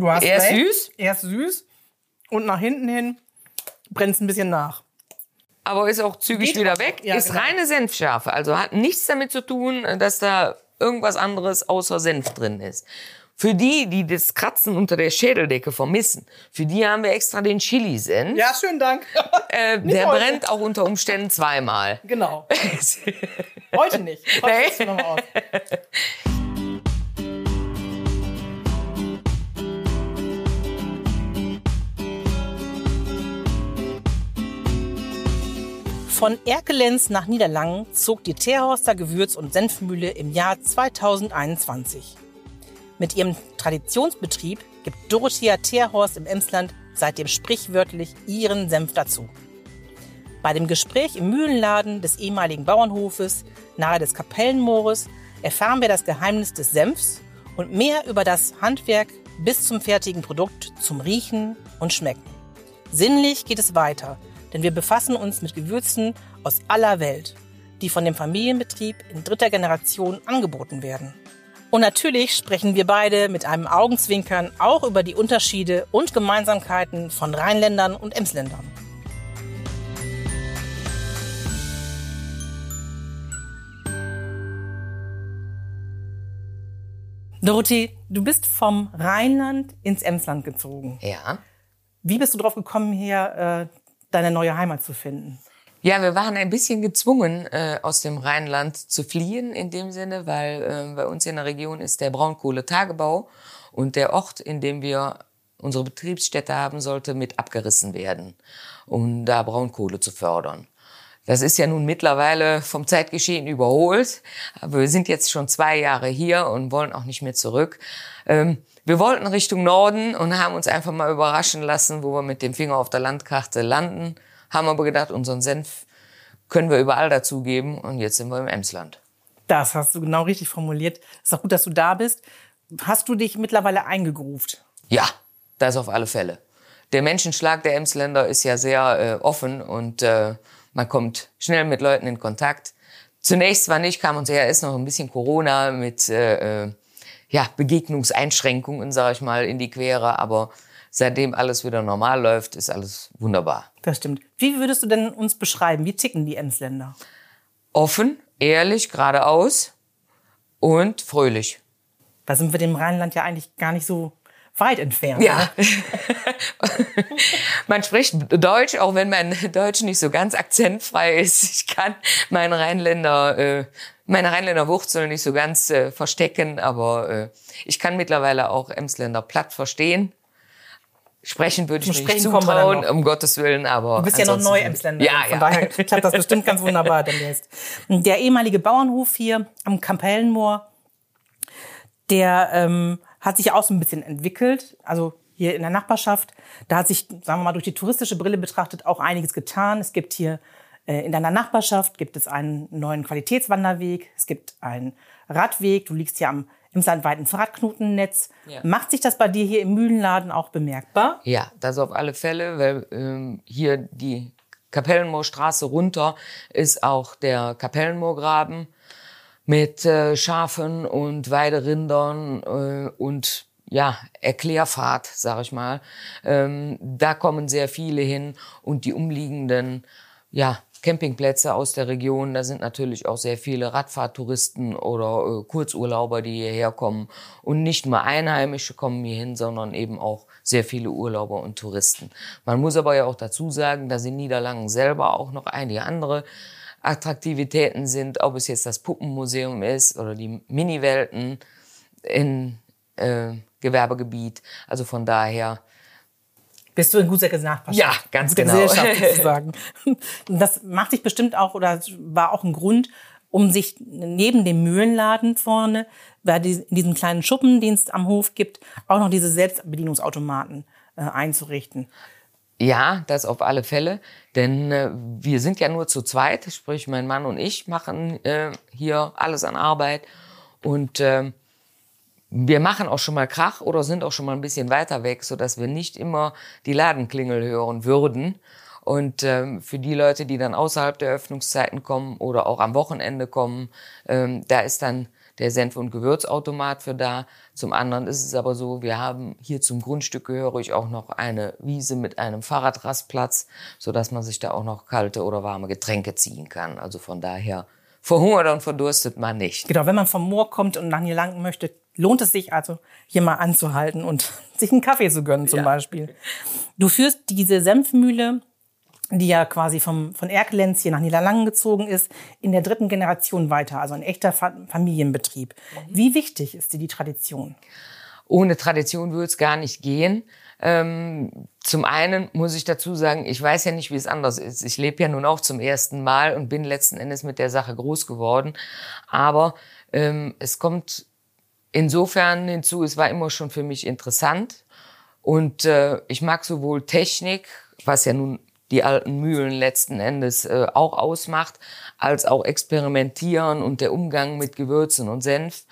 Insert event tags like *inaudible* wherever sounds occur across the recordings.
Du hast Erst recht. süß? Erst süß und nach hinten hin brennt es ein bisschen nach. aber ist auch zügig Geht wieder auch. weg. Ja, ist genau. reine Senfschärfe, also hat nichts damit zu tun, dass da irgendwas anderes außer Senf drin ist. Für die, die das Kratzen unter der Schädeldecke vermissen, für die haben wir extra den Chili-Senf. Ja, schönen Dank. Äh, *laughs* der heute. brennt auch unter Umständen zweimal. genau. *laughs* Heute nicht. Heute Nee. *laughs* Von Erkelenz nach Niederlangen zog die Teerhorster Gewürz- und Senfmühle im Jahr 2021. Mit ihrem Traditionsbetrieb gibt Dorothea Teerhorst im Emsland seitdem sprichwörtlich ihren Senf dazu. Bei dem Gespräch im Mühlenladen des ehemaligen Bauernhofes nahe des Kapellenmoores erfahren wir das Geheimnis des Senfs und mehr über das Handwerk bis zum fertigen Produkt zum Riechen und Schmecken. Sinnlich geht es weiter, denn wir befassen uns mit Gewürzen aus aller Welt, die von dem Familienbetrieb in dritter Generation angeboten werden. Und natürlich sprechen wir beide mit einem Augenzwinkern auch über die Unterschiede und Gemeinsamkeiten von Rheinländern und Emsländern. Dorothee, du bist vom Rheinland ins Emsland gezogen. Ja. Wie bist du drauf gekommen, hier äh, deine neue Heimat zu finden? Ja, wir waren ein bisschen gezwungen, äh, aus dem Rheinland zu fliehen in dem Sinne, weil äh, bei uns in der Region ist der Braunkohletagebau und der Ort, in dem wir unsere Betriebsstätte haben, sollte mit abgerissen werden, um da Braunkohle zu fördern. Das ist ja nun mittlerweile vom Zeitgeschehen überholt. Aber wir sind jetzt schon zwei Jahre hier und wollen auch nicht mehr zurück. Ähm, wir wollten Richtung Norden und haben uns einfach mal überraschen lassen, wo wir mit dem Finger auf der Landkarte landen. Haben aber gedacht, unseren Senf können wir überall dazugeben und jetzt sind wir im Emsland. Das hast du genau richtig formuliert. Ist auch gut, dass du da bist. Hast du dich mittlerweile eingegruft? Ja, das auf alle Fälle. Der Menschenschlag der Emsländer ist ja sehr äh, offen und äh, man kommt schnell mit Leuten in Kontakt. Zunächst zwar nicht, kam uns ja erst noch ein bisschen Corona mit äh, äh, ja, Begegnungseinschränkungen, sage ich mal, in die Quere, aber seitdem alles wieder normal läuft, ist alles wunderbar. Das stimmt. Wie würdest du denn uns beschreiben? Wie ticken die Emsländer? Offen, ehrlich, geradeaus und fröhlich. Da sind wir dem Rheinland ja eigentlich gar nicht so weit entfernt. Ja. *laughs* Man spricht Deutsch, auch wenn mein Deutsch nicht so ganz akzentfrei ist. Ich kann meine Rheinländer, äh, meine Rheinländer Wurzeln nicht so ganz äh, verstecken, aber äh, ich kann mittlerweile auch Emsländer platt verstehen. Sprechen würde ich Zum nicht Sprechen zutrauen, um Gottes Willen, aber Du bist ja noch neu Emsländer. Ja, Von ja. daher klappt das bestimmt ganz wunderbar *laughs* demnächst. Der ehemalige Bauernhof hier am Kapellenmoor, der ähm, hat sich ja auch so ein bisschen entwickelt. Also hier in der Nachbarschaft. Da hat sich, sagen wir mal, durch die touristische Brille betrachtet auch einiges getan. Es gibt hier in deiner Nachbarschaft gibt es einen neuen Qualitätswanderweg. Es gibt einen Radweg. Du liegst hier am emslandweiten Fahrradknotennetz. Ja. Macht sich das bei dir hier im Mühlenladen auch bemerkbar? Ja, das auf alle Fälle, weil ähm, hier die Kapellenmoorstraße runter ist auch der Kapellenmoorgraben mit äh, Schafen und Weiderindern äh, und ja, Erklärfahrt, sag ich mal. Ähm, da kommen sehr viele hin und die umliegenden ja, Campingplätze aus der Region, da sind natürlich auch sehr viele Radfahrtouristen oder äh, Kurzurlauber, die hierher kommen. Und nicht nur Einheimische kommen hier hin, sondern eben auch sehr viele Urlauber und Touristen. Man muss aber ja auch dazu sagen, dass in Niederlangen selber auch noch einige andere Attraktivitäten sind, ob es jetzt das Puppenmuseum ist oder die Miniwelten in äh, Gewerbegebiet. Also von daher, Bist du in guter Nachbarschaft? Ja, ganz genau. Gesellschaft *laughs* sozusagen. Das macht sich bestimmt auch oder war auch ein Grund, um sich neben dem Mühlenladen vorne, bei in diesem kleinen Schuppen, den es am Hof gibt, auch noch diese Selbstbedienungsautomaten äh, einzurichten. Ja, das auf alle Fälle. Denn äh, wir sind ja nur zu zweit, sprich mein Mann und ich machen äh, hier alles an Arbeit. Und ähm, wir machen auch schon mal Krach oder sind auch schon mal ein bisschen weiter weg, sodass wir nicht immer die Ladenklingel hören würden. Und ähm, für die Leute, die dann außerhalb der Öffnungszeiten kommen oder auch am Wochenende kommen, ähm, da ist dann der Senf- und Gewürzautomat für da. Zum anderen ist es aber so, wir haben hier zum Grundstück gehörig auch noch eine Wiese mit einem Fahrradrastplatz, so dass man sich da auch noch kalte oder warme Getränke ziehen kann. Also von daher verhungert und verdurstet man nicht. Genau, wenn man vom Moor kommt und nach Nielangen möchte, lohnt es sich also, hier mal anzuhalten und *laughs* sich einen Kaffee zu gönnen zum ja. Beispiel. Du führst diese Senfmühle die ja quasi vom, von Erkelenz hier nach Niederlangen gezogen ist, in der dritten Generation weiter, also ein echter Familienbetrieb. Wie wichtig ist dir die Tradition? Ohne Tradition würde es gar nicht gehen. Ähm, zum einen muss ich dazu sagen, ich weiß ja nicht, wie es anders ist. Ich lebe ja nun auch zum ersten Mal und bin letzten Endes mit der Sache groß geworden. Aber ähm, es kommt insofern hinzu, es war immer schon für mich interessant. Und äh, ich mag sowohl Technik, was ja nun die alten Mühlen letzten Endes äh, auch ausmacht, als auch experimentieren und der Umgang mit Gewürzen und Senf.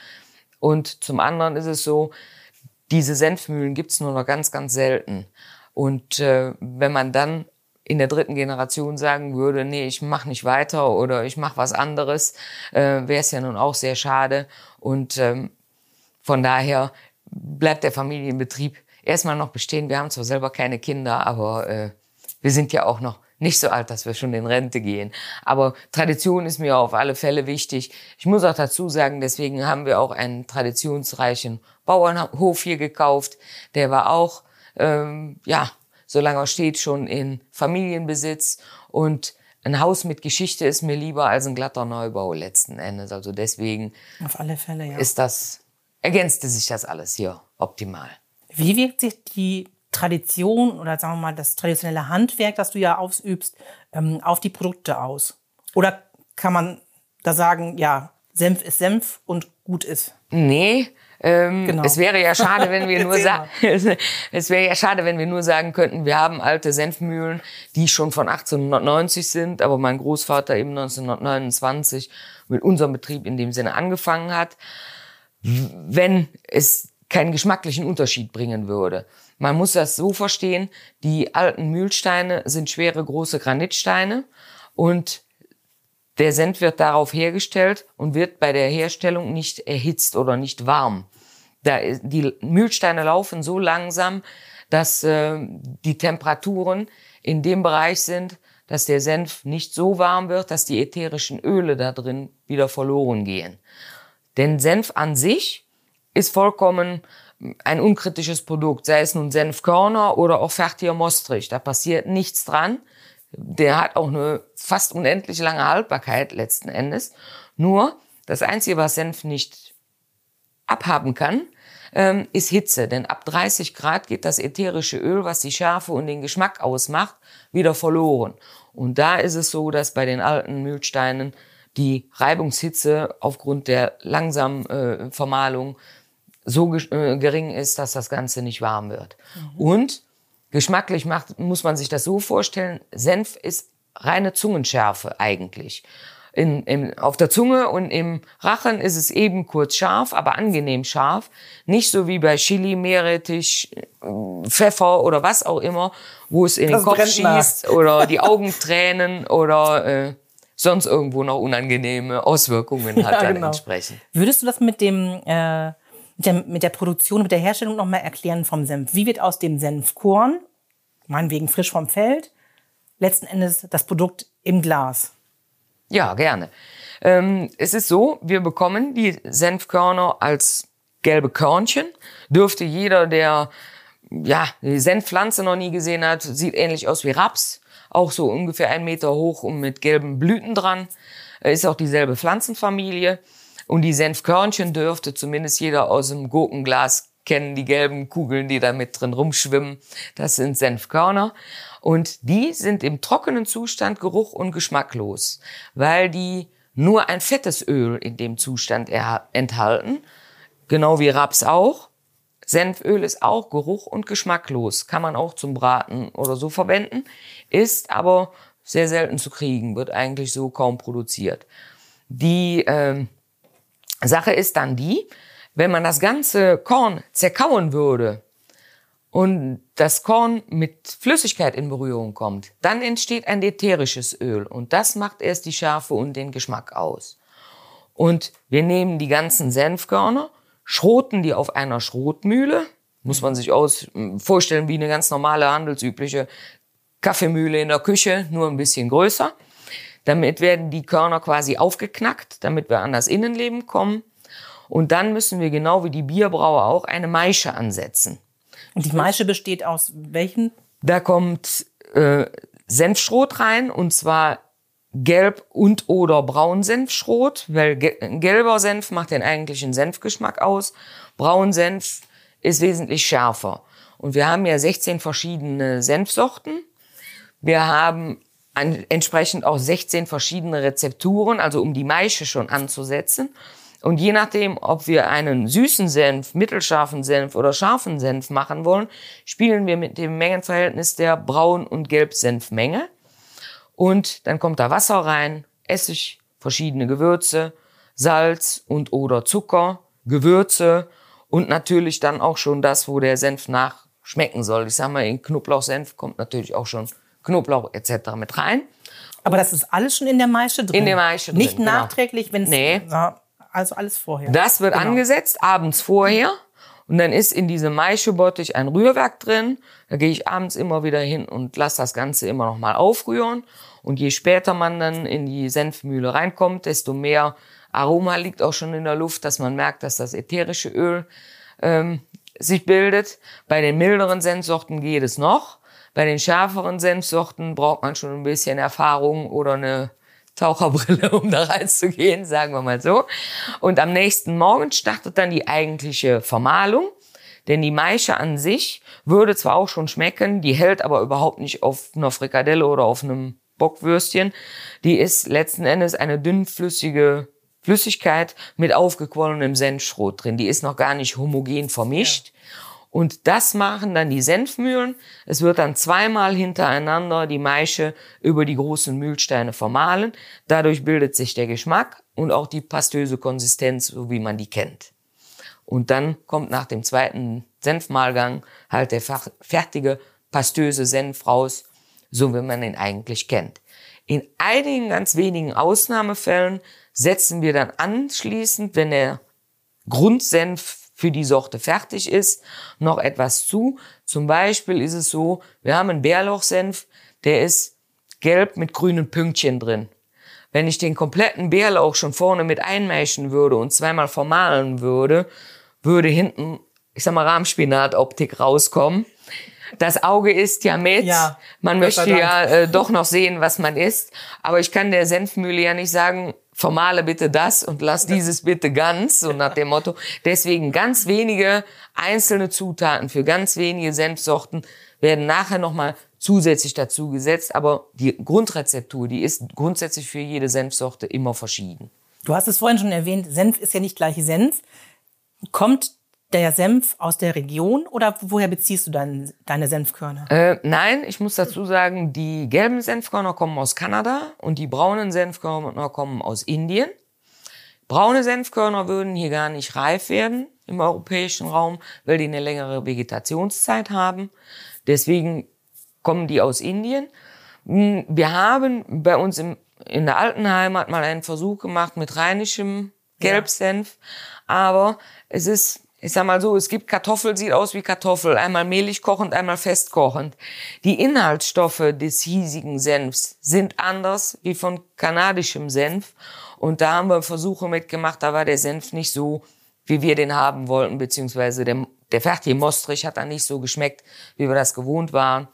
Und zum anderen ist es so, diese Senfmühlen gibt's nur noch ganz, ganz selten. Und äh, wenn man dann in der dritten Generation sagen würde, nee, ich mache nicht weiter oder ich mache was anderes, äh, wäre es ja nun auch sehr schade. Und ähm, von daher bleibt der Familienbetrieb erstmal noch bestehen. Wir haben zwar selber keine Kinder, aber äh, wir sind ja auch noch nicht so alt, dass wir schon in Rente gehen. Aber Tradition ist mir auf alle Fälle wichtig. Ich muss auch dazu sagen, deswegen haben wir auch einen traditionsreichen Bauernhof hier gekauft. Der war auch, ähm, ja, solange er steht, schon in Familienbesitz. Und ein Haus mit Geschichte ist mir lieber als ein glatter Neubau letzten Endes. Also deswegen auf alle Fälle, ja. ist das, ergänzte sich das alles hier optimal. Wie wirkt sich die Tradition oder sagen wir mal das traditionelle Handwerk, das du ja ausübst, ähm, auf die Produkte aus? Oder kann man da sagen, ja, Senf ist Senf und gut ist? Nee, ähm, genau. Es wäre ja schade, wenn wir *laughs* nur sagen, *laughs* es wäre ja schade, wenn wir nur sagen könnten, wir haben alte Senfmühlen, die schon von 1890 sind, aber mein Großvater eben 1929 mit unserem Betrieb in dem Sinne angefangen hat, wenn es keinen geschmacklichen Unterschied bringen würde. Man muss das so verstehen, die alten Mühlsteine sind schwere große Granitsteine und der Senf wird darauf hergestellt und wird bei der Herstellung nicht erhitzt oder nicht warm. Da, die Mühlsteine laufen so langsam, dass äh, die Temperaturen in dem Bereich sind, dass der Senf nicht so warm wird, dass die ätherischen Öle da drin wieder verloren gehen. Denn Senf an sich ist vollkommen ein unkritisches Produkt, sei es nun Senfkörner oder auch fertiger Mostrich. Da passiert nichts dran. Der hat auch eine fast unendlich lange Haltbarkeit letzten Endes. Nur das Einzige, was Senf nicht abhaben kann, ähm, ist Hitze. Denn ab 30 Grad geht das ätherische Öl, was die Schärfe und den Geschmack ausmacht, wieder verloren. Und da ist es so, dass bei den alten Mühlsteinen die Reibungshitze aufgrund der langsamen äh, Vermahlung so äh, gering ist, dass das Ganze nicht warm wird. Mhm. Und geschmacklich macht, muss man sich das so vorstellen, Senf ist reine Zungenschärfe eigentlich. In, in, auf der Zunge und im Rachen ist es eben kurz scharf, aber angenehm scharf. Nicht so wie bei Chili, Meerrettich, Pfeffer oder was auch immer, wo es in das den Kopf schießt oder die Augen tränen oder äh, sonst irgendwo noch unangenehme Auswirkungen *laughs* hat ja, dann genau. entsprechend. Würdest du das mit dem äh mit der, mit der Produktion, mit der Herstellung nochmal erklären vom Senf. Wie wird aus dem Senfkorn, meinetwegen frisch vom Feld, letzten Endes das Produkt im Glas? Ja, gerne. Ähm, es ist so, wir bekommen die Senfkörner als gelbe Körnchen. Dürfte jeder, der ja, die Senfpflanze noch nie gesehen hat, sieht ähnlich aus wie Raps. Auch so ungefähr ein Meter hoch und mit gelben Blüten dran. Ist auch dieselbe Pflanzenfamilie. Und die Senfkörnchen dürfte zumindest jeder aus dem Gurkenglas kennen, die gelben Kugeln, die da mit drin rumschwimmen. Das sind Senfkörner. Und die sind im trockenen Zustand geruch- und geschmacklos, weil die nur ein fettes Öl in dem Zustand enthalten. Genau wie Raps auch. Senföl ist auch geruch- und geschmacklos. Kann man auch zum Braten oder so verwenden. Ist aber sehr selten zu kriegen, wird eigentlich so kaum produziert. Die ähm, Sache ist dann die, wenn man das ganze Korn zerkauen würde und das Korn mit Flüssigkeit in Berührung kommt, dann entsteht ein ätherisches Öl und das macht erst die Schärfe und den Geschmack aus. Und wir nehmen die ganzen Senfkörner, schroten die auf einer Schrotmühle. Muss man sich aus, vorstellen wie eine ganz normale handelsübliche Kaffeemühle in der Küche, nur ein bisschen größer. Damit werden die Körner quasi aufgeknackt, damit wir an das Innenleben kommen. Und dann müssen wir genau wie die Bierbrauer auch eine Maische ansetzen. Und die Maische besteht aus welchen? Da kommt äh, Senfschrot rein und zwar gelb und oder Braunsenfschrot, weil gelber Senf macht den eigentlichen Senfgeschmack aus. Braunsenf ist wesentlich schärfer. Und wir haben ja 16 verschiedene Senfsorten. Wir haben entsprechend auch 16 verschiedene Rezepturen, also um die Maische schon anzusetzen. Und je nachdem, ob wir einen süßen Senf, mittelscharfen Senf oder scharfen Senf machen wollen, spielen wir mit dem Mengenverhältnis der Braun- und Gelbsenfmenge. Und dann kommt da Wasser rein, Essig, verschiedene Gewürze, Salz und oder Zucker, Gewürze und natürlich dann auch schon das, wo der Senf nachschmecken soll. Ich sag mal, in Knoblauchsenf kommt natürlich auch schon Knoblauch etc. mit rein. Aber das ist alles schon in der Maische drin? In der Maische drin, Nicht genau. nachträglich, wenn es... Nee. Also alles vorher. Das wird genau. angesetzt, abends vorher. Und dann ist in diesem Maischebottich ein Rührwerk drin. Da gehe ich abends immer wieder hin und lasse das Ganze immer noch mal aufrühren. Und je später man dann in die Senfmühle reinkommt, desto mehr Aroma liegt auch schon in der Luft, dass man merkt, dass das ätherische Öl ähm, sich bildet. Bei den milderen Senfsorten geht es noch. Bei den schärferen Senfsorten braucht man schon ein bisschen Erfahrung oder eine Taucherbrille, *laughs* um da reinzugehen, sagen wir mal so. Und am nächsten Morgen startet dann die eigentliche Vermahlung. Denn die Maische an sich würde zwar auch schon schmecken, die hält aber überhaupt nicht auf einer Frikadelle oder auf einem Bockwürstchen. Die ist letzten Endes eine dünnflüssige Flüssigkeit mit aufgequollenem Senfschrot drin. Die ist noch gar nicht homogen vermischt. Ja. Und das machen dann die Senfmühlen. Es wird dann zweimal hintereinander die Maische über die großen Mühlsteine vermahlen. Dadurch bildet sich der Geschmack und auch die pastöse Konsistenz, so wie man die kennt. Und dann kommt nach dem zweiten Senfmahlgang halt der fertige pastöse Senf raus, so wie man ihn eigentlich kennt. In einigen ganz wenigen Ausnahmefällen setzen wir dann anschließend, wenn der Grundsenf für die Sorte fertig ist, noch etwas zu. Zum Beispiel ist es so, wir haben einen Bärlauchsenf, der ist gelb mit grünen Pünktchen drin. Wenn ich den kompletten Bärlauch schon vorne mit einmeischen würde und zweimal vermahlen würde, würde hinten, ich sag mal, Rahmspinat-Optik rauskommen. Das Auge ist ja mit. Ja, man möchte ja äh, doch noch sehen, was man isst. Aber ich kann der Senfmühle ja nicht sagen, vermale bitte das und lass dieses bitte ganz, so nach dem Motto. Deswegen ganz wenige einzelne Zutaten für ganz wenige Senfsorten werden nachher nochmal zusätzlich dazu gesetzt, aber die Grundrezeptur, die ist grundsätzlich für jede Senfsorte immer verschieden. Du hast es vorhin schon erwähnt, Senf ist ja nicht gleich Senf. Kommt der Senf aus der Region oder woher beziehst du dein, deine Senfkörner? Äh, nein, ich muss dazu sagen, die gelben Senfkörner kommen aus Kanada und die braunen Senfkörner kommen aus Indien. Braune Senfkörner würden hier gar nicht reif werden im europäischen Raum, weil die eine längere Vegetationszeit haben. Deswegen kommen die aus Indien. Hm, wir haben bei uns im, in der alten Heimat mal einen Versuch gemacht mit rheinischem Gelbsenf, ja. aber es ist ich sag mal so, es gibt Kartoffel, sieht aus wie Kartoffel, einmal mehlig kochend, einmal festkochend. Die Inhaltsstoffe des hiesigen Senfs sind anders wie von kanadischem Senf. Und da haben wir Versuche mitgemacht, da war der Senf nicht so, wie wir den haben wollten, beziehungsweise der, der fertige Mostrich hat dann nicht so geschmeckt, wie wir das gewohnt waren.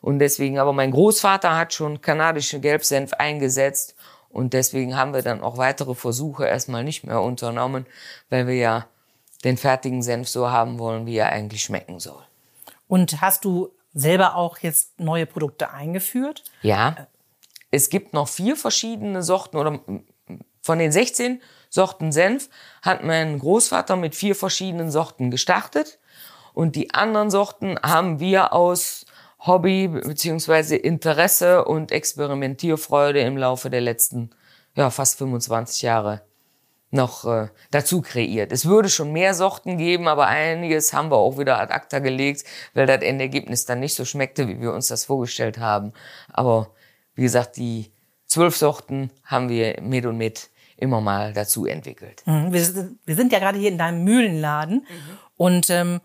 Und deswegen, aber mein Großvater hat schon kanadische Gelbsenf eingesetzt. Und deswegen haben wir dann auch weitere Versuche erstmal nicht mehr unternommen, weil wir ja den fertigen Senf so haben wollen, wie er eigentlich schmecken soll. Und hast du selber auch jetzt neue Produkte eingeführt? Ja. Es gibt noch vier verschiedene Sorten oder von den 16 Sorten Senf hat mein Großvater mit vier verschiedenen Sorten gestartet. Und die anderen Sorten haben wir aus Hobby beziehungsweise Interesse und Experimentierfreude im Laufe der letzten ja, fast 25 Jahre noch äh, dazu kreiert. Es würde schon mehr Sorten geben, aber einiges haben wir auch wieder ad acta gelegt, weil das Endergebnis dann nicht so schmeckte, wie wir uns das vorgestellt haben. Aber wie gesagt, die zwölf Sorten haben wir mit und mit immer mal dazu entwickelt. Mhm. Wir, wir, sind ja gerade hier in deinem Mühlenladen mhm. und ähm,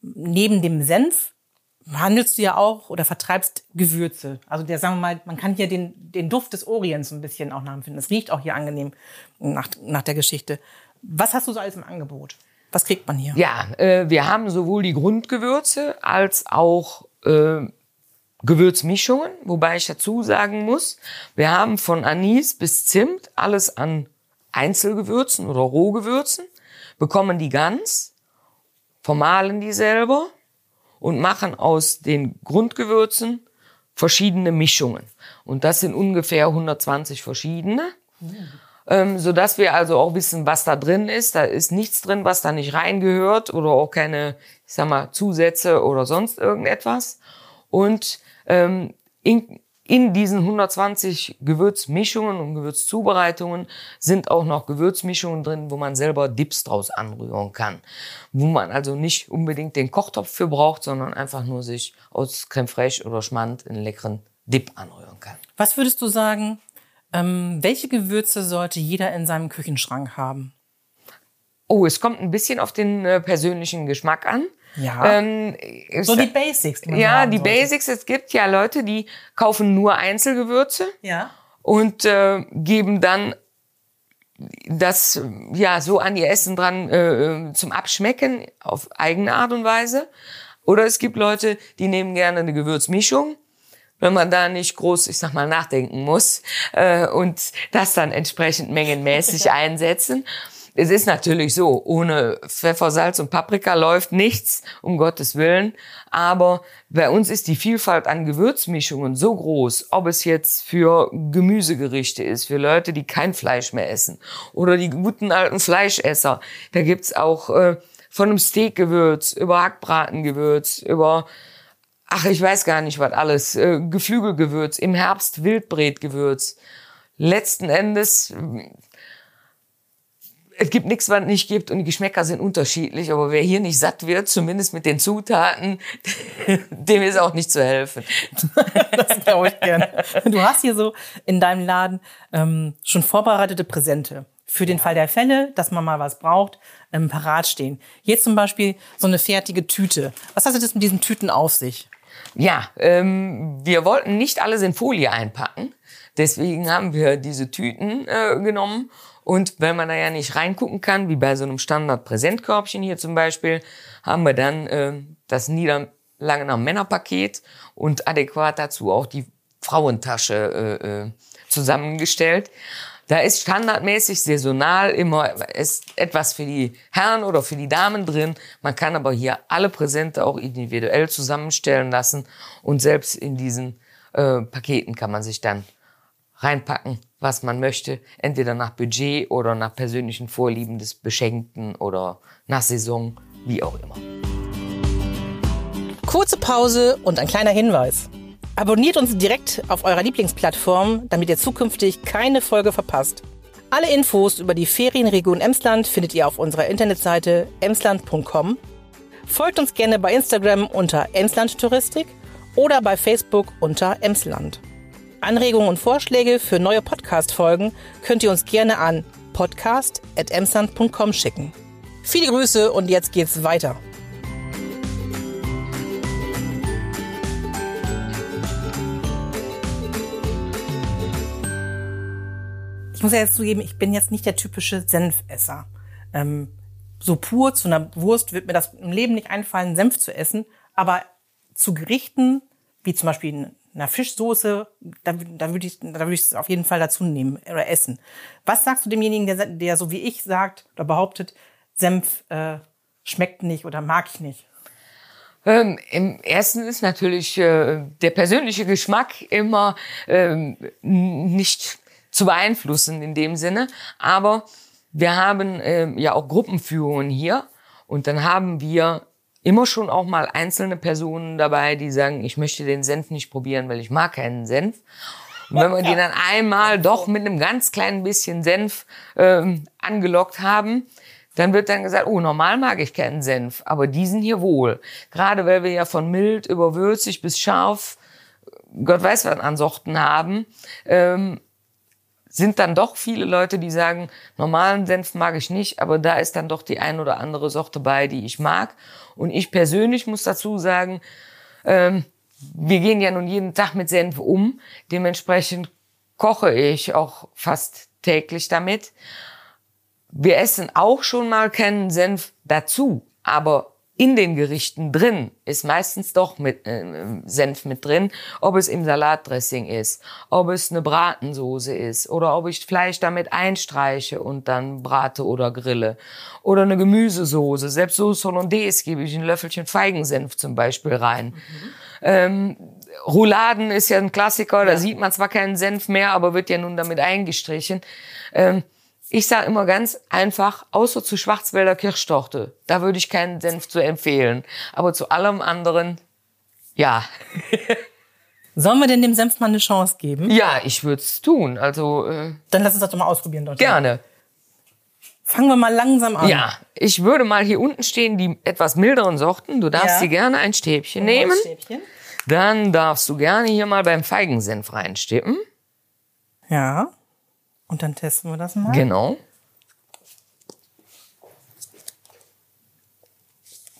neben dem Senf handelst du ja auch oder vertreibst Gewürze. Also der, sagen wir mal, man kann hier den, den Duft des Orients ein bisschen auch nachempfinden. Es riecht auch hier angenehm nach, nach der Geschichte. Was hast du so alles im Angebot? Was kriegt man hier? Ja, äh, wir haben sowohl die Grundgewürze als auch äh, Gewürzmischungen, wobei ich dazu sagen muss, wir haben von Anis bis Zimt alles an Einzelgewürzen oder Rohgewürzen, bekommen die ganz, vermahlen die selber und machen aus den Grundgewürzen verschiedene Mischungen. Und das sind ungefähr 120 verschiedene. Mhm. Ähm, so dass wir also auch wissen, was da drin ist. Da ist nichts drin, was da nicht reingehört oder auch keine, ich sag mal, Zusätze oder sonst irgendetwas. Und ähm, in, in diesen 120 Gewürzmischungen und Gewürzzubereitungen sind auch noch Gewürzmischungen drin, wo man selber Dips draus anrühren kann. Wo man also nicht unbedingt den Kochtopf für braucht, sondern einfach nur sich aus Creme fraiche oder Schmand einen leckeren Dip anrühren kann. Was würdest du sagen, ähm, welche Gewürze sollte jeder in seinem Küchenschrank haben? Oh, es kommt ein bisschen auf den äh, persönlichen Geschmack an. Ja. Ähm, so die Basics. Die ja, die sollte. Basics. Es gibt ja Leute, die kaufen nur Einzelgewürze. Ja. Und äh, geben dann das ja so an ihr Essen dran äh, zum Abschmecken auf eigene Art und Weise. Oder es gibt Leute, die nehmen gerne eine Gewürzmischung, wenn man da nicht groß, ich sag mal, nachdenken muss äh, und das dann entsprechend mengenmäßig *laughs* einsetzen. Es ist natürlich so, ohne Pfeffer, Salz und Paprika läuft nichts, um Gottes Willen. Aber bei uns ist die Vielfalt an Gewürzmischungen so groß, ob es jetzt für Gemüsegerichte ist, für Leute, die kein Fleisch mehr essen oder die guten alten Fleischesser. Da gibt's auch äh, von einem Steakgewürz über Hackbratengewürz, über ach, ich weiß gar nicht was alles, äh, Geflügelgewürz, im Herbst Wildbretgewürz. Letzten Endes es gibt nichts, was es nicht gibt und die Geschmäcker sind unterschiedlich, aber wer hier nicht satt wird, zumindest mit den Zutaten, *laughs* dem ist auch nicht zu helfen. *laughs* das glaube ich gerne. Du hast hier so in deinem Laden ähm, schon vorbereitete Präsente für den Fall der Fälle, dass man mal was braucht, ähm, parat stehen. Hier zum Beispiel so eine fertige Tüte. Was hat es mit diesen Tüten auf sich? Ja, ähm, wir wollten nicht alles in Folie einpacken. Deswegen haben wir diese Tüten äh, genommen und wenn man da ja nicht reingucken kann, wie bei so einem Standard-Präsentkörbchen hier zum Beispiel, haben wir dann äh, das Niederlangener Männerpaket und adäquat dazu auch die Frauentasche äh, äh, zusammengestellt. Da ist standardmäßig saisonal immer ist etwas für die Herren oder für die Damen drin. Man kann aber hier alle Präsente auch individuell zusammenstellen lassen und selbst in diesen äh, Paketen kann man sich dann reinpacken, was man möchte, entweder nach Budget oder nach persönlichen Vorlieben des Beschenkten oder nach Saison, wie auch immer. Kurze Pause und ein kleiner Hinweis. Abonniert uns direkt auf eurer Lieblingsplattform, damit ihr zukünftig keine Folge verpasst. Alle Infos über die Ferienregion Emsland findet ihr auf unserer Internetseite emsland.com. Folgt uns gerne bei Instagram unter Emsland oder bei Facebook unter Emsland. Anregungen und Vorschläge für neue Podcast-Folgen könnt ihr uns gerne an podcast.emsland.com schicken. Viele Grüße und jetzt geht's weiter. Ich muss ja jetzt zugeben, ich bin jetzt nicht der typische Senfesser. Ähm, so pur zu einer Wurst wird mir das im Leben nicht einfallen, Senf zu essen. Aber zu Gerichten, wie zum Beispiel einer Fischsoße, da, da würde ich, da würde ich es auf jeden Fall dazu nehmen oder essen. Was sagst du demjenigen, der, der so wie ich sagt oder behauptet, Senf äh, schmeckt nicht oder mag ich nicht? Ähm, Im ersten ist natürlich äh, der persönliche Geschmack immer ähm, nicht zu beeinflussen in dem Sinne. Aber wir haben äh, ja auch Gruppenführungen hier und dann haben wir immer schon auch mal einzelne Personen dabei, die sagen, ich möchte den Senf nicht probieren, weil ich mag keinen Senf. Und wenn wir *laughs* die dann einmal doch mit einem ganz kleinen bisschen Senf ähm, angelockt haben, dann wird dann gesagt, oh, normal mag ich keinen Senf, aber diesen hier wohl. Gerade weil wir ja von mild über würzig bis scharf, Gott weiß was an Sorten haben, ähm, sind dann doch viele Leute, die sagen, normalen Senf mag ich nicht, aber da ist dann doch die ein oder andere Sorte bei, die ich mag. Und ich persönlich muss dazu sagen, ähm, wir gehen ja nun jeden Tag mit Senf um. Dementsprechend koche ich auch fast täglich damit. Wir essen auch schon mal keinen Senf dazu, aber in den Gerichten drin ist meistens doch mit äh, Senf mit drin, ob es im Salatdressing ist, ob es eine Bratensoße ist oder ob ich Fleisch damit einstreiche und dann brate oder grille oder eine Gemüsesoße. Selbst Soße Hollandaise gebe ich ein Löffelchen Feigensenf zum Beispiel rein. Mhm. Ähm, Rouladen ist ja ein Klassiker, da sieht man zwar keinen Senf mehr, aber wird ja nun damit eingestrichen. Ähm, ich sage immer ganz einfach, außer zu Schwarzwälder Kirschtorte, da würde ich keinen Senf zu empfehlen. Aber zu allem anderen, ja. *laughs* Sollen wir denn dem Senf mal eine Chance geben? Ja, ich würde es tun. Also äh, Dann lass uns das doch mal ausprobieren. Dort gerne. Fangen wir mal langsam an. Ja, ich würde mal hier unten stehen die etwas milderen Sorten. Du darfst Ja. gerne ein Stäbchen Ein nehmen. Holzstäbchen. Dann darfst du gerne hier mal beim Feigensenf reinstippen. Ja. Und dann testen wir das mal. Genau.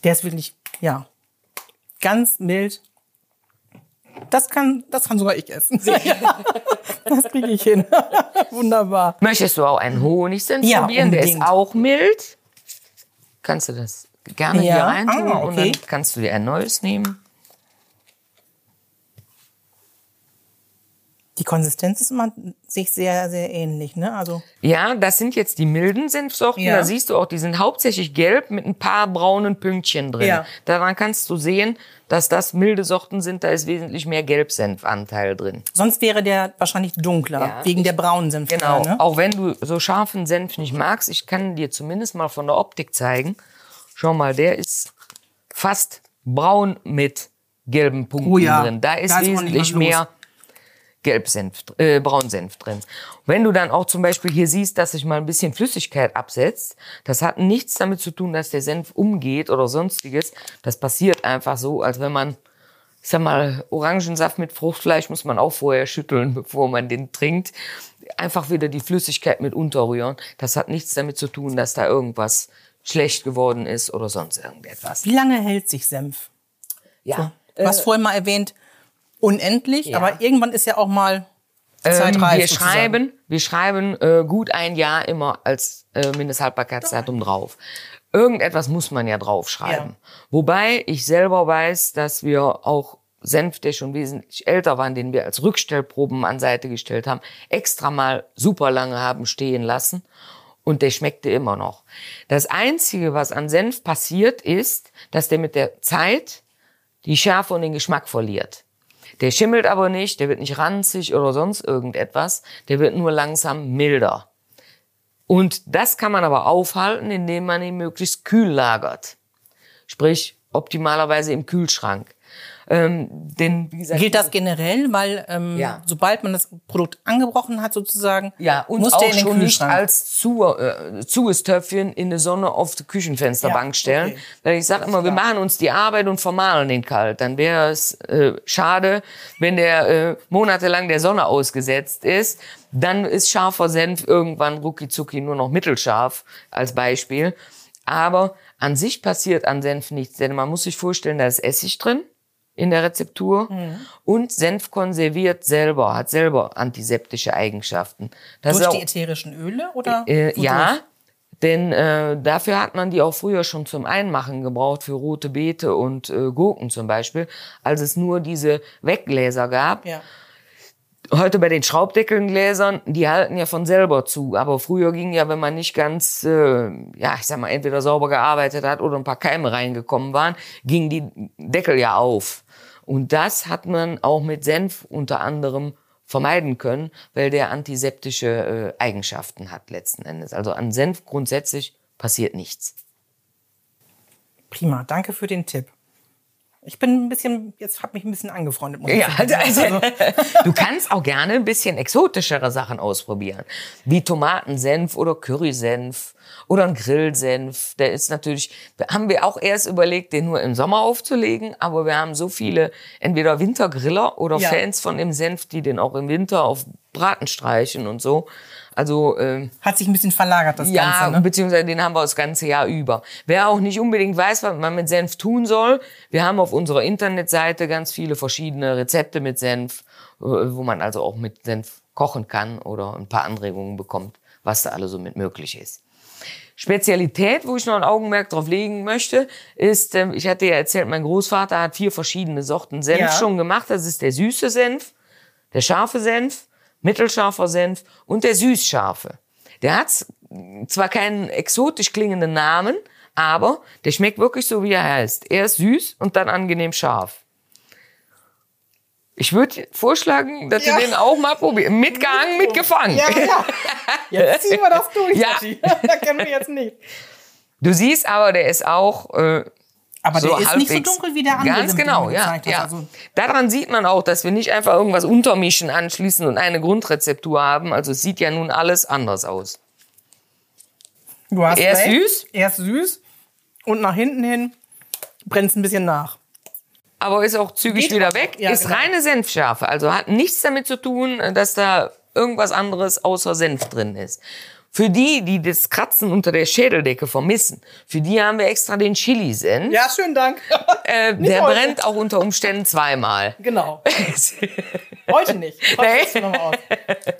Der ist wirklich, ja, ganz mild. Das kann, das kann sogar ich essen. *laughs* das kriege ich hin. *laughs* Wunderbar. Möchtest du auch einen Honigsenf Ja, probieren? Der ist unbedingt. auch mild. Kannst du das gerne Ja. hier reintun Ah, und okay. dann kannst du dir ein neues nehmen. Die Konsistenz ist immer sich sehr, sehr ähnlich, ne? Also, Ja, das sind jetzt die milden Senfsorten. Ja. Da siehst du auch, die sind hauptsächlich gelb mit ein paar braunen Pünktchen drin. Ja. Daran kannst du sehen, dass das milde Sorten sind. Da ist wesentlich mehr Gelbsenfanteil drin. sonst wäre der wahrscheinlich dunkler, Ja, wegen der braunen Senf. Genau. Ne? Auch wenn du so scharfen Senf nicht magst, ich kann dir zumindest mal von der Optik zeigen. Schau mal, der ist fast braun mit gelben Punkten Oh ja, drin. Da ist da ist wesentlich mehr Gelbsenf, äh, Braunsenf drin. Wenn du dann auch zum Beispiel hier siehst, dass sich mal ein bisschen Flüssigkeit absetzt, das hat nichts damit zu tun, dass der Senf umgeht oder sonstiges. Das passiert einfach so, als wenn man, ich sag mal, Orangensaft mit Fruchtfleisch muss man auch vorher schütteln, *laughs* bevor man den trinkt. Einfach wieder die Flüssigkeit mit unterrühren. Das hat nichts damit zu tun, dass da irgendwas schlecht geworden ist oder sonst irgendetwas. Wie lange hält sich Senf? Ja. Du hast vorhin mal erwähnt, unendlich, Ja. aber irgendwann ist ja auch mal Zeit Ähm, reif. wir sozusagen. schreiben, wir schreiben äh, gut ein Jahr immer als äh, Mindesthaltbarkeitsdatum drauf. Irgendetwas muss man ja draufschreiben. Ja. Wobei ich selber weiß, dass wir auch Senf, der schon wesentlich älter war, den wir als Rückstellproben an Seite gestellt haben, extra mal super lange haben stehen lassen. Und der schmeckte immer noch. Das Einzige, was an Senf passiert, ist, dass der mit der Zeit die Schärfe und den Geschmack verliert. Der schimmelt aber nicht, der wird nicht ranzig oder sonst irgendetwas, der wird nur langsam milder. Und das kann man aber aufhalten, indem man ihn möglichst kühl lagert. Sprich, optimalerweise im Kühlschrank. Ähm, denn, wie gesagt, Gilt das generell, weil ähm, Ja. sobald man das Produkt angebrochen hat sozusagen, Ja, und muss auch der in den schon nicht als zu, äh, zues Töpfchen in die Sonne auf die Küchenfensterbank Ja, stellen. okay. Weil ich sage immer, wir machen uns die Arbeit und vermahlen den kalt. Dann wäre es äh, schade, wenn der äh, monatelang der Sonne ausgesetzt ist. Dann ist scharfer Senf irgendwann rucki zucki nur noch mittelscharf als Beispiel. Aber an sich passiert an Senf nichts, denn man muss sich vorstellen, da ist Essig drin in der Rezeptur Mhm. und Senf konserviert selber, hat selber antiseptische Eigenschaften. Das Durch ist die auch, ätherischen Öle oder? äh, wodurch? ja, denn äh, dafür hat man die auch früher schon zum Einmachen gebraucht, für rote Beete und äh, Gurken zum Beispiel, als es nur diese Weggläser gab. Ja. Heute bei den Schraubdeckengläsern, die halten ja von selber zu. Aber früher ging ja, wenn man nicht ganz, äh, ja, ich sag mal, entweder sauber gearbeitet hat oder ein paar Keime reingekommen waren, gingen die Deckel ja auf. Und das hat man auch mit Senf unter anderem vermeiden können, weil der antiseptische äh, Eigenschaften hat letzten Endes. Also an Senf grundsätzlich passiert nichts. Prima, danke für den Tipp. Ich bin ein bisschen, jetzt habe mich ein bisschen angefreundet. Muss ich Ja, sagen. also, *laughs* du kannst auch gerne ein bisschen exotischere Sachen ausprobieren, wie Tomatensenf oder Currysenf oder ein Grillsenf. Der ist natürlich, haben wir auch erst überlegt, den nur im Sommer aufzulegen, aber wir haben so viele entweder Wintergriller oder Ja. Fans von dem Senf, die den auch im Winter auf Bratenstreichen und so. Also ähm, Hat sich ein bisschen verlagert, das ja, Ganze. Ne? beziehungsweise den haben wir das ganze Jahr über. Wer auch nicht unbedingt weiß, was man mit Senf tun soll, wir haben auf unserer Internetseite ganz viele verschiedene Rezepte mit Senf, äh, wo man also auch mit Senf kochen kann oder ein paar Anregungen bekommt, was da alles so mit möglich ist. Spezialität, wo ich noch ein Augenmerk drauf legen möchte, ist, ähm, ich hatte ja erzählt, mein Großvater hat vier verschiedene Sorten Senf Ja. schon gemacht. Das ist der süße Senf, der scharfe Senf, mittelscharfer Senf und der süßscharfe. Der hat zwar keinen exotisch klingenden Namen, aber der schmeckt wirklich so, wie er heißt. Er ist süß und dann angenehm scharf. Ich würde vorschlagen, dass Ja. du den auch mal probieren. Mitgehangen, mitgefangen. Ja, ja. Jetzt ziehen wir das *laughs* durch, Ja. *laughs* Da kennen wir jetzt nicht. Du siehst aber, der ist auch äh, Aber so der ist nicht so halbwegs- dunkel wie der andere. Ganz genau, ja. ja. Also, Daran sieht man auch, dass wir nicht einfach irgendwas untermischen, anschließen und eine Grundrezeptur haben. Also es sieht ja nun alles anders aus. du hast Er ist recht. süß. Er ist süß. Und nach hinten hin brennt es ein bisschen nach. Aber ist auch zügig Geht wieder weg. Ja, ist genau. reine Senfschärfe. Also hat nichts damit zu tun, dass da irgendwas anderes außer Senf drin ist. Für die, die das Kratzen unter der Schädeldecke vermissen, für die haben wir extra den Chili-Senf. Ja, schönen Dank. Äh, *laughs* der heute. brennt auch unter Umständen zweimal. genau. *laughs* Heute nicht. Heute Nee.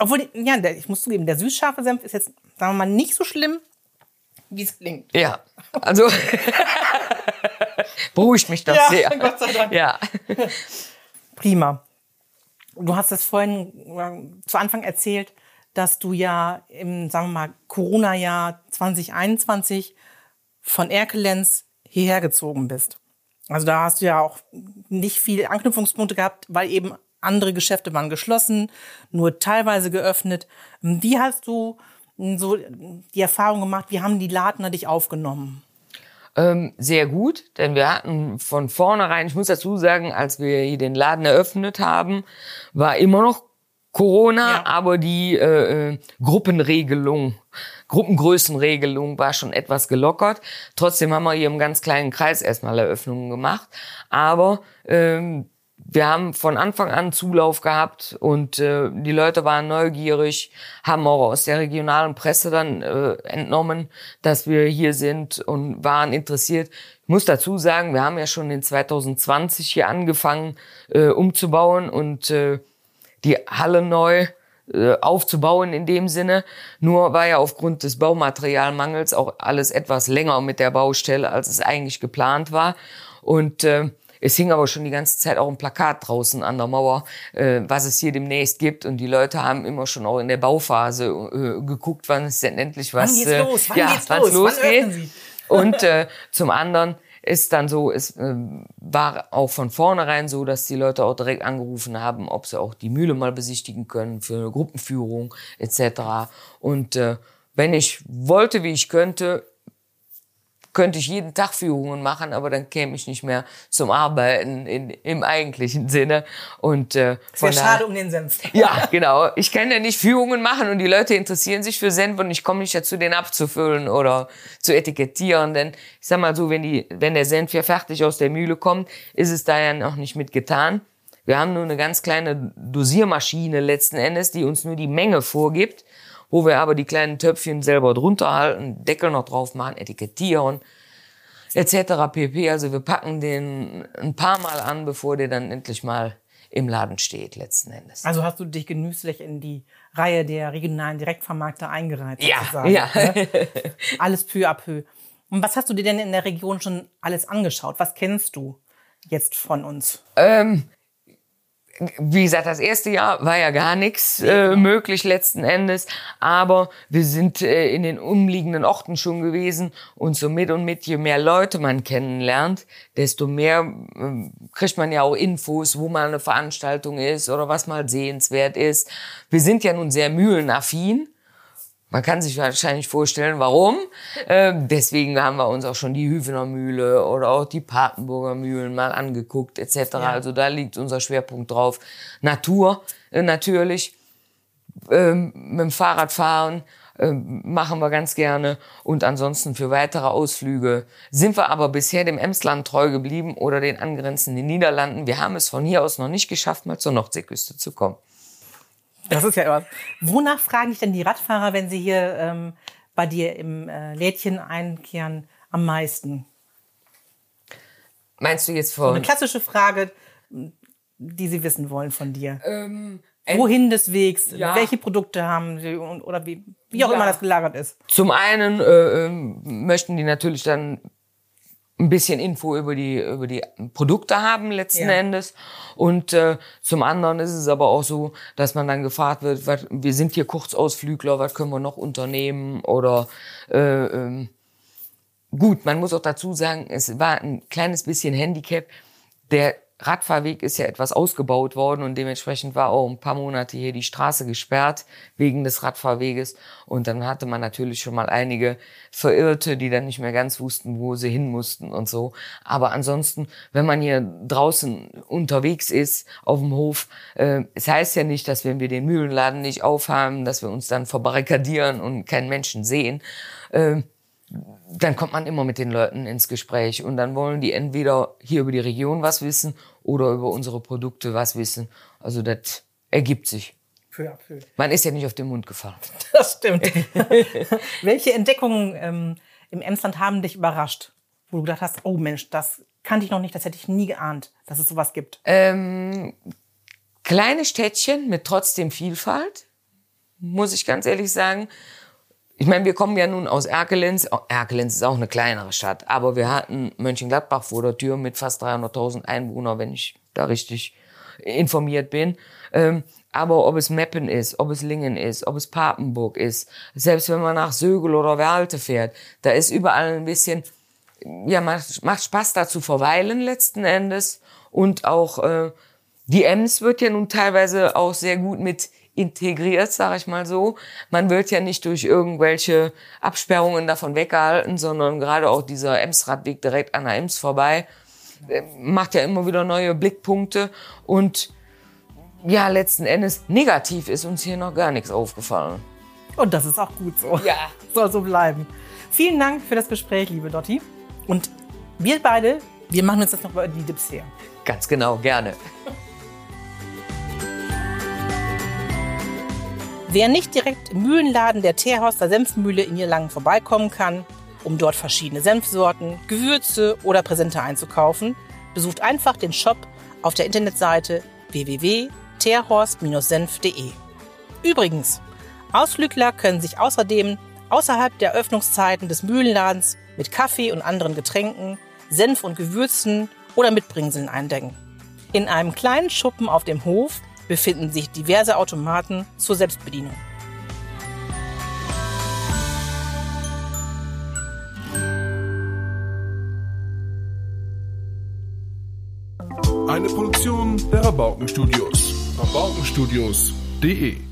Obwohl, ja, der, ich muss zugeben, der süßscharfe Senf ist jetzt, sagen wir mal, nicht so schlimm, wie es klingt. Ja, also *laughs* beruhigt mich das Ja, sehr. Gott sei Dank. Ja. Prima. Du hast es vorhin äh, zu Anfang erzählt, dass du ja im, sagen wir mal, Corona-Jahr 2021 von Erkelenz hierher gezogen bist. Also da hast du ja auch nicht viele Anknüpfungspunkte gehabt, weil eben andere Geschäfte waren geschlossen, nur teilweise geöffnet. Wie hast du so die Erfahrung gemacht, wie haben die Ladner dich aufgenommen? Ähm, sehr gut, denn wir hatten von vornherein, ich muss dazu sagen, als wir hier den Laden eröffnet haben, war immer noch Corona, Ja. aber die äh, äh, Gruppenregelung, Gruppengrößenregelung war schon etwas gelockert. Trotzdem haben wir hier im ganz kleinen Kreis erstmal Eröffnungen gemacht. Aber ähm, wir haben von Anfang an Zulauf gehabt und äh, die Leute waren neugierig, haben auch aus der regionalen Presse dann äh, entnommen, dass wir hier sind und waren interessiert. Ich muss dazu sagen, wir haben ja schon in 2020 hier angefangen äh, umzubauen und äh, die Halle neu äh, aufzubauen in dem Sinne. Nur war ja aufgrund des Baumaterialmangels auch alles etwas länger mit der Baustelle, als es eigentlich geplant war. Und äh, es hing aber schon die ganze Zeit auch ein Plakat draußen an der Mauer, äh, was es hier demnächst gibt. Und die Leute haben immer schon auch in der Bauphase äh, geguckt, wann es denn endlich was, geht's äh, los? Wann ja, geht's los? Wann losgeht. Und äh, zum anderen ist dann so, es äh, war auch von vornherein so, dass die Leute auch direkt angerufen haben, ob sie auch die Mühle mal besichtigen können für eine Gruppenführung etc. Und äh, wenn ich wollte, wie ich könnte, könnte ich jeden Tag Führungen machen, aber dann käme ich nicht mehr zum Arbeiten in, im eigentlichen Sinne. Und äh, Wäre von daher- schade um den Senf. *laughs* ja, genau. Ich kann ja nicht Führungen machen und die Leute interessieren sich für Senf und ich komme nicht dazu, den abzufüllen oder zu etikettieren. Denn ich sag mal so, wenn, die, wenn der Senf ja fertig aus der Mühle kommt, ist es da ja noch nicht mit getan. Wir haben nur eine ganz kleine Dosiermaschine letzten Endes, die uns nur die Menge vorgibt, wo wir aber die kleinen Töpfchen selber drunter halten, Deckel noch drauf machen, etikettieren etc. pp. Also wir packen den ein paar Mal an, bevor der dann endlich mal im Laden steht letzten Endes. Also hast du dich genüsslich in die Reihe der regionalen Direktvermarkter eingereiht, Ja, sozusagen. ja. Ne? *laughs* Alles peu à peu. Und was hast du dir denn in der Region schon alles angeschaut? Was kennst du jetzt von uns? Ähm, wie gesagt, das erste Jahr war ja gar nichts äh, möglich letzten Endes, aber wir sind äh, in den umliegenden Orten schon gewesen und so mit und mit, je mehr Leute man kennenlernt, desto mehr ähm, kriegt man ja auch Infos, wo mal eine Veranstaltung ist oder was mal sehenswert ist. Wir sind ja nun sehr mühlenaffin. Man kann sich wahrscheinlich vorstellen, warum. Ähm, deswegen haben wir uns auch schon die Hüfener Mühle oder auch die Papenburger Mühlen mal angeguckt etc. Also da liegt unser Schwerpunkt drauf. Natur äh, natürlich, ähm, mit dem Fahrradfahren ähm, machen wir ganz gerne und ansonsten für weitere Ausflüge sind wir aber bisher dem Emsland treu geblieben oder den angrenzenden Niederlanden. Wir haben es von hier aus noch nicht geschafft, mal zur Nordseeküste zu kommen. Das ist ja immer. Wonach fragen dich denn die Radfahrer, wenn sie hier ähm, bei dir im äh, Lädchen einkehren, am meisten? Meinst du jetzt So eine von klassische Frage, die sie wissen wollen von dir. ähm, Wohin des Wegs? Ja. Welche Produkte haben sie? Und, oder wie, wie auch Ja. immer das gelagert ist. Zum einen äh, ähm, möchten die natürlich dann ein bisschen Info über die über die Produkte haben letzten Ja. Endes und äh, zum anderen ist es aber auch so, dass man dann gefragt wird, was, wir sind hier Kurzausflügler, was können wir noch unternehmen oder äh, ähm, gut, man muss auch dazu sagen, es war ein kleines bisschen Handicap. Der Radfahrweg ist ja etwas ausgebaut worden und dementsprechend war auch ein paar Monate hier die Straße gesperrt wegen des Radfahrweges. Und dann hatte man natürlich schon mal einige Verirrte, die dann nicht mehr ganz wussten, wo sie hin mussten und so. Aber ansonsten, wenn man hier draußen unterwegs ist auf dem Hof, äh, es heißt ja nicht, dass wenn wir den Mühlenladen nicht aufhaben, dass wir uns dann verbarrikadieren und keinen Menschen sehen. Äh, dann kommt man immer mit den Leuten ins Gespräch und dann wollen die entweder hier über die Region was wissen oder über unsere Produkte was wissen. Also das ergibt sich. Für, für. Man ist ja nicht auf den Mund gefallen. *laughs* Das stimmt. *laughs* Welche Entdeckungen ähm, im Emsland haben dich überrascht? Wo du gedacht hast, oh Mensch, das kannte ich noch nicht, das hätte ich nie geahnt, dass es sowas gibt. Ähm, kleine Städtchen mit trotzdem Vielfalt, muss ich ganz ehrlich sagen. Ich meine, wir kommen ja nun aus Erkelenz. Erkelenz ist auch eine kleinere Stadt, aber wir hatten Mönchengladbach vor der Tür mit fast 300.000 Einwohnern, wenn ich da richtig informiert bin. Ähm, aber ob es Meppen ist, ob es Lingen ist, ob es Papenburg ist, selbst wenn man nach Sögel oder Werlte fährt, da ist überall ein bisschen, ja, macht, macht Spaß da zu verweilen letzten Endes. Und auch äh, die Ems wird ja nun teilweise auch sehr gut mit integriert, sage ich mal so. Man wird ja nicht durch irgendwelche Absperrungen davon weggehalten, sondern gerade auch dieser Ems-Radweg direkt an der Ems vorbei äh, macht ja immer wieder neue Blickpunkte und ja, letzten Endes negativ ist uns hier noch gar nichts aufgefallen. Und das ist auch gut so. Ja. *laughs* Soll so bleiben. Vielen Dank für das Gespräch, liebe Dotti. Und wir beide, wir machen uns das noch bei die Dips her. Ganz genau, gerne. *laughs* Wer nicht direkt im Mühlenladen der Teerhorster Senfmühle in Niederlangen vorbeikommen kann, um dort verschiedene Senfsorten, Gewürze oder Präsente einzukaufen, besucht einfach den Shop auf der Internetseite www.teerhorst-senf.de. Übrigens, Ausflügler können sich außerdem außerhalb der Öffnungszeiten des Mühlenladens mit Kaffee und anderen Getränken, Senf und Gewürzen oder Mitbringseln eindecken. In einem kleinen Schuppen auf dem Hof befinden sich diverse Automaten zur Selbstbedienung. Eine Produktion der Rabaukenstudios. Rabaukenstudios.de